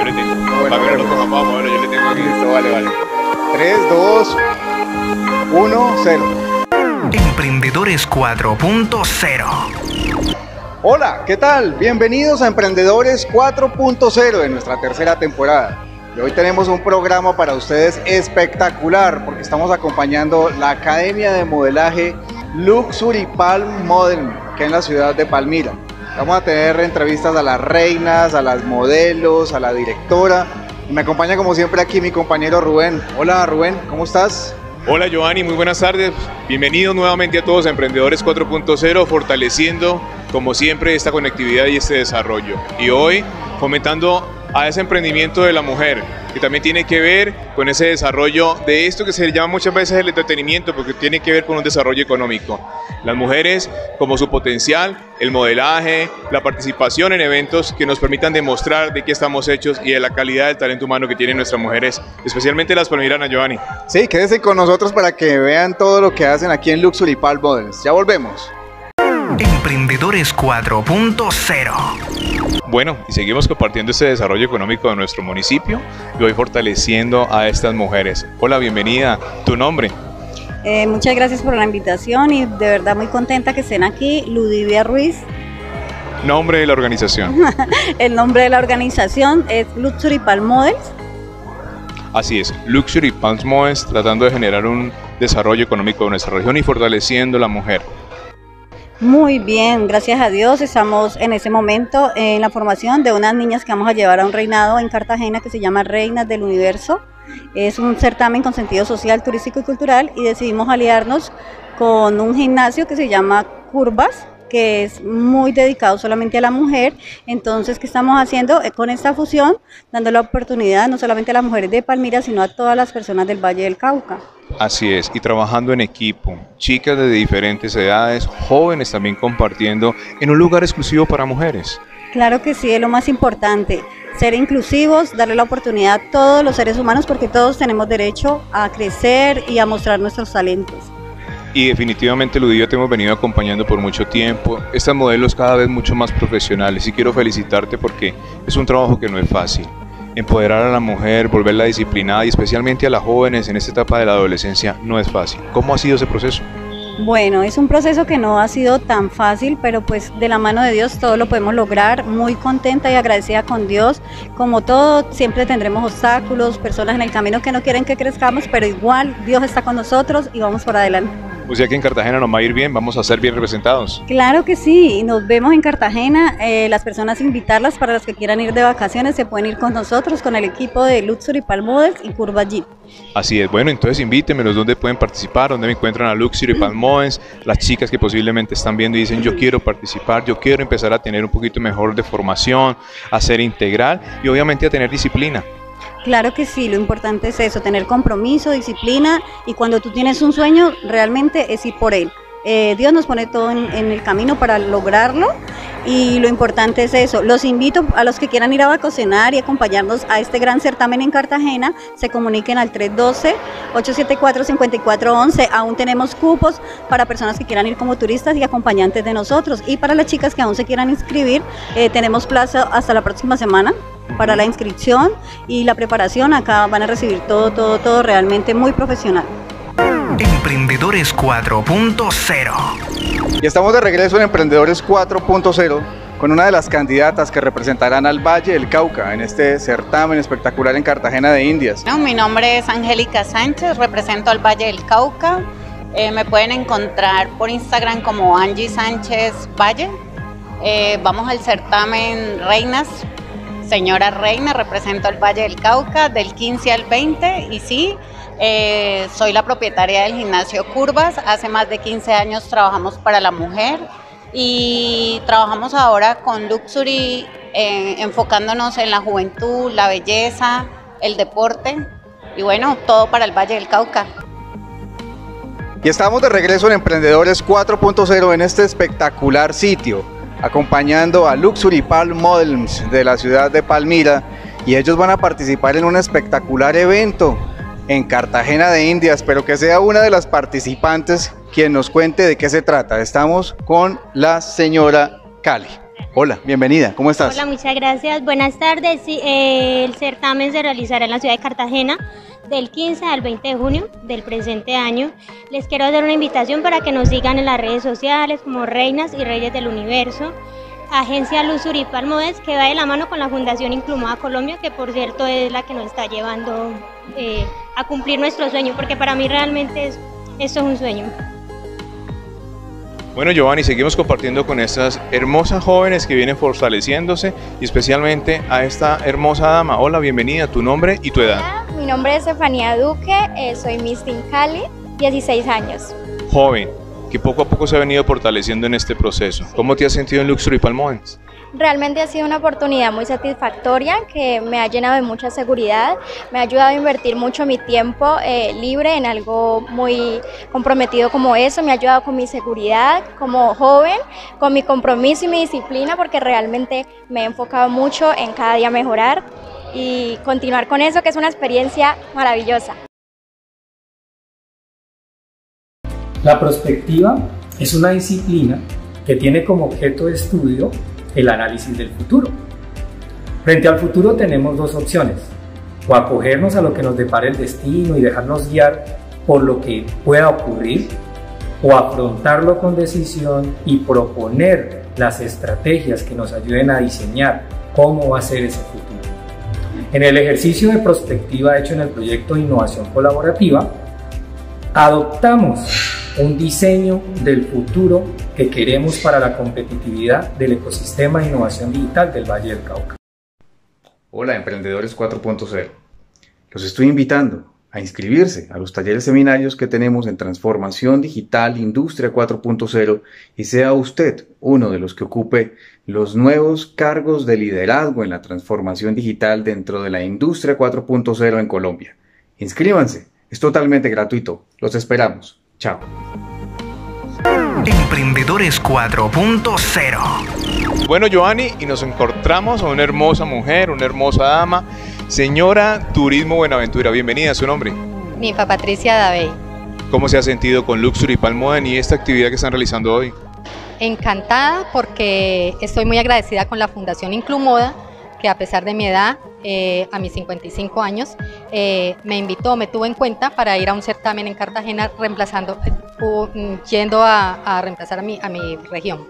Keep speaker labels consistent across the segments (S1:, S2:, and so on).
S1: yo le tengo.
S2: Bueno,
S1: Para que no lo
S2: bueno.
S1: coja más, bueno, yo le tengo aquí.
S2: Listo, vale, vale. 3, 2, 1, 0.
S3: Emprendedores 4.0.
S2: Hola, ¿qué tal? Bienvenidos a Emprendedores 4.0 de nuestra tercera temporada. Y hoy tenemos un programa para ustedes espectacular porque estamos acompañando la Academia de Modelaje Luxury Palm Model, que en la ciudad de Palmira. Vamos a tener entrevistas a las reinas, a las modelos, a la directora. Y me acompaña como siempre aquí mi compañero Rubén. Hola Rubén, ¿cómo estás?
S1: Hola Giovanni, muy buenas tardes. Bienvenidos nuevamente a todos Emprendedores 4.0, fortaleciendo como siempre esta conectividad y este desarrollo. Y hoy fomentando a ese emprendimiento de la mujer, que también tiene que ver con ese desarrollo de esto que se llama muchas veces el entretenimiento, porque tiene que ver con un desarrollo económico. Las mujeres, como su potencial, el modelaje, la participación en eventos que nos permitan demostrar de qué estamos hechos y de la calidad del talento humano que tienen nuestras mujeres, especialmente las palmiranas, Giovanni.
S2: Sí, quédense con nosotros para que vean todo lo que hacen aquí en Luxury Palm Models. Ya volvemos.
S3: Emprendedores 4.0.
S1: Bueno, y seguimos compartiendo este desarrollo económico de nuestro municipio y hoy fortaleciendo a estas mujeres. Hola, bienvenida. ¿Tu nombre?
S4: Eh, muchas gracias por la invitación y de verdad muy contenta que estén aquí. Ludivia Ruiz,
S1: Nombre de la organización.
S4: el nombre de la organización es Luxury Palm Models.
S1: Así es, Luxury Palms Models tratando de generar un desarrollo económico de nuestra región y fortaleciendo la mujer.
S4: Muy bien, gracias a Dios estamos en ese momento en la formación de unas niñas que vamos a llevar a un reinado en Cartagena que se llama Reinas del Universo. Es un certamen con sentido social, turístico y cultural y decidimos aliarnos con un gimnasio que se llama Curvas que es muy dedicado solamente a la mujer. Entonces, ¿qué estamos haciendo Eh, con esta fusión? Dando la oportunidad no solamente a las mujeres de Palmira, sino a todas las personas del Valle del Cauca.
S1: Así es, y trabajando en equipo, chicas de diferentes edades, jóvenes también compartiendo en un lugar exclusivo para mujeres.
S4: Claro que sí, es lo más importante. Ser inclusivos, darle la oportunidad a todos los seres humanos porque todos tenemos derecho a crecer y a mostrar nuestros talentos.
S1: Y definitivamente, Ludivia, te hemos venido acompañando por mucho tiempo. Estas modelos cada vez mucho más profesionales y quiero felicitarte porque es un trabajo que no es fácil. Empoderar a la mujer, volverla disciplinada y especialmente a las jóvenes en esta etapa de la adolescencia no es fácil. ¿Cómo ha sido ese proceso?
S4: Bueno, es un proceso que no ha sido tan fácil, pero pues de la mano de Dios todo lo podemos lograr. Muy contenta y agradecida con Dios. Como todo, siempre tendremos obstáculos, personas en el camino que no quieren que crezcamos, pero igual Dios está con nosotros y vamos por adelante.
S1: O sea que en Cartagena nos va a ir bien, vamos a ser bien representados.
S4: Claro que sí, nos vemos en Cartagena. Eh, las personas invitarlas para las que quieran ir de vacaciones se pueden ir con nosotros, con el equipo de Luxury Palm Models y Curva Jeep.
S1: Así es, bueno, entonces invítenmelos dónde pueden participar, dónde me encuentran a Luxury Palm Models, las chicas que posiblemente están viendo y dicen yo quiero participar, yo quiero empezar a tener un poquito mejor de formación, a ser integral y obviamente a tener disciplina.
S4: Claro que sí, lo importante es eso, tener compromiso, disciplina y cuando tú tienes un sueño realmente es ir por él. Eh, Dios nos pone todo en, el camino para lograrlo y lo importante es eso. Los invito a los que quieran ir a vacacionar y acompañarnos a este gran certamen en Cartagena, se comuniquen al 312-874-5411. Aún tenemos cupos para personas que quieran ir como turistas y acompañantes de nosotros. Y para las chicas que aún se quieran inscribir, eh, tenemos plazo hasta la próxima semana para la inscripción y la preparación. Acá van a recibir todo, todo, todo realmente muy profesional.
S3: Emprendedores 4.0.
S2: Y estamos de regreso en Emprendedores 4.0 con una de las candidatas que representarán al Valle del Cauca en este certamen espectacular en Cartagena de Indias.
S5: No, mi nombre es Angélica Sánchez, represento al Valle del Cauca. Eh, me pueden encontrar por Instagram como Angie Sánchez Valle. Eh, vamos al certamen Reinas, señora Reina, represento al Valle del Cauca del 15 al 20 y sí, eh, soy la propietaria del gimnasio Curvas. Hace más de 15 años trabajamos para la mujer y trabajamos ahora con Luxury eh, enfocándonos en la juventud, la belleza, el deporte y bueno, todo para el Valle del Cauca.
S2: Y estamos de regreso en Emprendedores 4.0 en este espectacular sitio, acompañando a Luxury Palm Models de la ciudad de Palmira y ellos van a participar en un espectacular evento en Cartagena de India. Espero que sea una de las participantes quien nos cuente de qué se trata. Estamos con la señora Cali. Hola, bienvenida, ¿cómo estás?
S6: Hola, muchas gracias. Buenas tardes. Eh, el certamen se realizará en la ciudad de Cartagena del 15 al 20 de junio del presente año. Les quiero hacer una invitación para que nos sigan en las redes sociales como Reinas y Reyes del Universo. Agencia Luz Uripal Modes, que va de la mano con la Fundación Inclumada Colombia, que por cierto es la que nos está llevando eh, a cumplir nuestro sueño, porque para mí realmente es, esto es un sueño.
S1: Bueno, Giovanni, seguimos compartiendo con estas hermosas jóvenes que vienen fortaleciéndose y especialmente a esta hermosa dama. Hola, bienvenida, tu nombre y tu edad.
S7: Hola, mi nombre es Estefanía Duque, eh, soy Miss Cali, 16 años.
S1: Joven, que poco a poco se ha venido fortaleciendo en este proceso. ¿Cómo te has sentido en Luxury Palmones?
S7: Realmente ha sido una oportunidad muy satisfactoria que me ha llenado de mucha seguridad, me ha ayudado a invertir mucho mi tiempo eh, libre en algo muy comprometido como eso, me ha ayudado con mi seguridad como joven, con mi compromiso y mi disciplina porque realmente me he enfocado mucho en cada día mejorar y continuar con eso que es una experiencia maravillosa.
S8: La prospectiva es una disciplina que tiene como objeto de estudio el análisis del futuro. Frente al futuro tenemos dos opciones, o acogernos a lo que nos depara el destino y dejarnos guiar por lo que pueda ocurrir, o afrontarlo con decisión y proponer las estrategias que nos ayuden a diseñar cómo va a ser ese futuro. En el ejercicio de prospectiva hecho en el proyecto de innovación colaborativa, adoptamos un diseño del futuro que queremos para la competitividad del ecosistema de innovación digital del Valle del Cauca.
S2: Hola, Emprendedores 4.0. Los estoy invitando a inscribirse a los talleres seminarios que tenemos en Transformación Digital Industria 4.0 y sea usted uno de los que ocupe los nuevos cargos de liderazgo en la transformación digital dentro de la Industria 4.0 en Colombia. Inscríbanse, es totalmente gratuito. Los esperamos. Chao.
S3: Emprendedores 4.0
S1: Bueno, Giovanni, y nos encontramos a una hermosa mujer, una hermosa dama, señora Turismo Buenaventura. Bienvenida, su nombre.
S9: Nifa Patricia Davey.
S1: ¿Cómo se ha sentido con Luxury Palmoden y esta actividad que están realizando hoy?
S9: Encantada porque estoy muy agradecida con la Fundación Inclumoda, que a pesar de mi edad, eh, a mis 55 años, eh, me invitó, me tuvo en cuenta para ir a un certamen en Cartagena reemplazando, eh, yendo a, a reemplazar a mi, a mi región.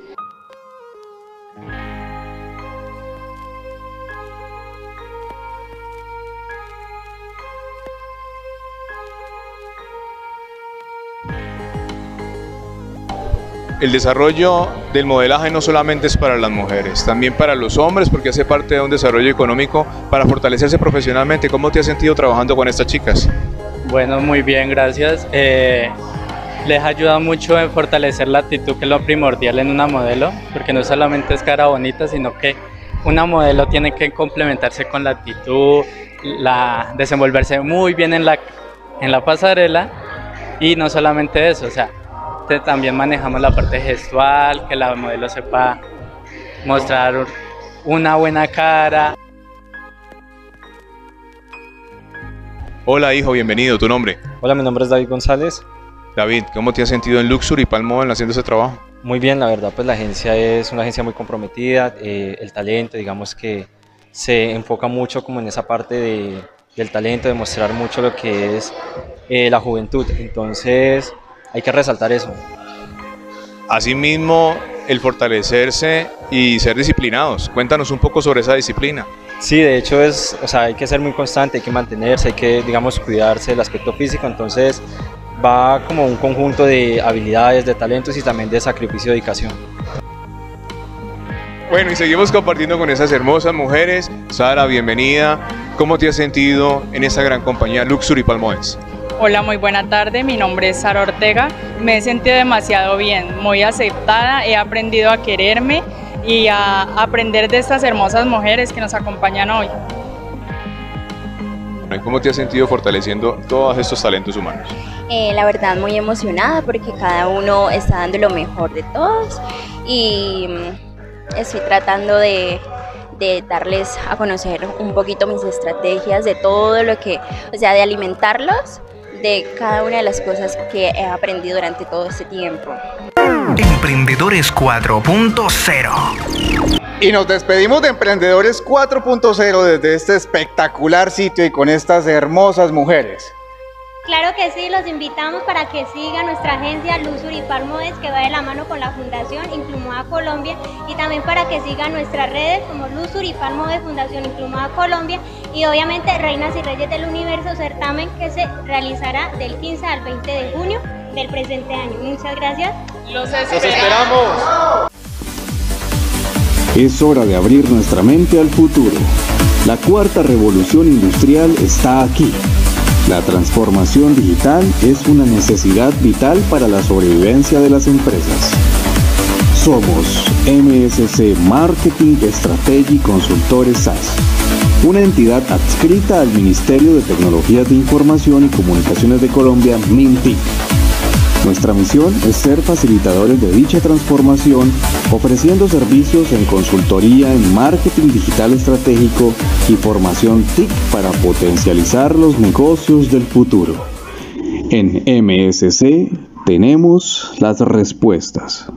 S1: El desarrollo del modelaje no solamente es para las mujeres, también para los hombres, porque hace parte de un desarrollo económico para fortalecerse profesionalmente. ¿Cómo te has sentido trabajando con estas chicas?
S10: Bueno, muy bien, gracias. Eh, les ayuda mucho en fortalecer la actitud, que es lo primordial en una modelo, porque no solamente es cara bonita, sino que una modelo tiene que complementarse con la actitud, la, desenvolverse muy bien en la, en la pasarela y no solamente eso, o sea, también manejamos la parte gestual, que la modelo sepa mostrar una buena cara.
S1: Hola hijo, bienvenido, ¿tu nombre?
S11: Hola, mi nombre es David González.
S1: David, ¿cómo te has sentido en Luxury Palmoden haciendo ese trabajo?
S11: Muy bien, la verdad, pues la agencia es una agencia muy comprometida. eh, el talento, digamos que se enfoca mucho como en esa parte de- del talento, de mostrar mucho lo que es eh, la juventud. Entonces, hay que resaltar eso.
S1: Asimismo, el fortalecerse y ser disciplinados. Cuéntanos un poco sobre esa disciplina.
S11: Sí, de hecho es, o sea, hay que ser muy constante, hay que mantenerse, hay que, digamos, cuidarse del aspecto físico. Entonces, va como un conjunto de habilidades, de talentos y también de sacrificio y dedicación.
S1: Bueno, y seguimos compartiendo con esas hermosas mujeres. Sara, bienvenida. ¿Cómo te has sentido en esta gran compañía Luxury Palmodes?
S12: Hola, muy buena tarde. Mi nombre es Sara Ortega. Me he sentido demasiado bien, muy aceptada. He aprendido a quererme y a aprender de estas hermosas mujeres que nos acompañan hoy.
S1: ¿Y ¿Cómo te has sentido fortaleciendo todos estos talentos humanos?
S13: Eh, la verdad muy emocionada porque cada uno está dando lo mejor de todos y mm, estoy tratando de, de darles a conocer un poquito mis estrategias de todo lo que, o sea, de alimentarlos de cada una de las cosas que he aprendido durante todo este tiempo.
S3: Emprendedores 4.0
S2: Y nos despedimos de Emprendedores 4.0 desde este espectacular sitio y con estas hermosas mujeres.
S6: Claro que sí, los invitamos para que sigan nuestra agencia Luz Uripar Modes que va de la mano con la Fundación Inclumoda Colombia y también para que sigan nuestras redes como Luz Uripar Modes Fundación Inclumoda Colombia y obviamente Reinas y Reyes del Universo certamen que se realizará del 15 al 20 de junio del presente año. Muchas gracias.
S12: Los
S2: esperamos.
S14: Es hora de abrir nuestra mente al futuro. La cuarta revolución industrial está aquí. La transformación digital es una necesidad vital para la sobrevivencia de las empresas. Somos MSC Marketing Strategy Consultores SAS, una entidad adscrita al Ministerio de Tecnologías de Información y Comunicaciones de Colombia, MINTIC nuestra misión es ser facilitadores de dicha transformación, ofreciendo servicios en consultoría en marketing digital estratégico y formación TIC para potencializar los negocios del futuro. En MSC tenemos las respuestas.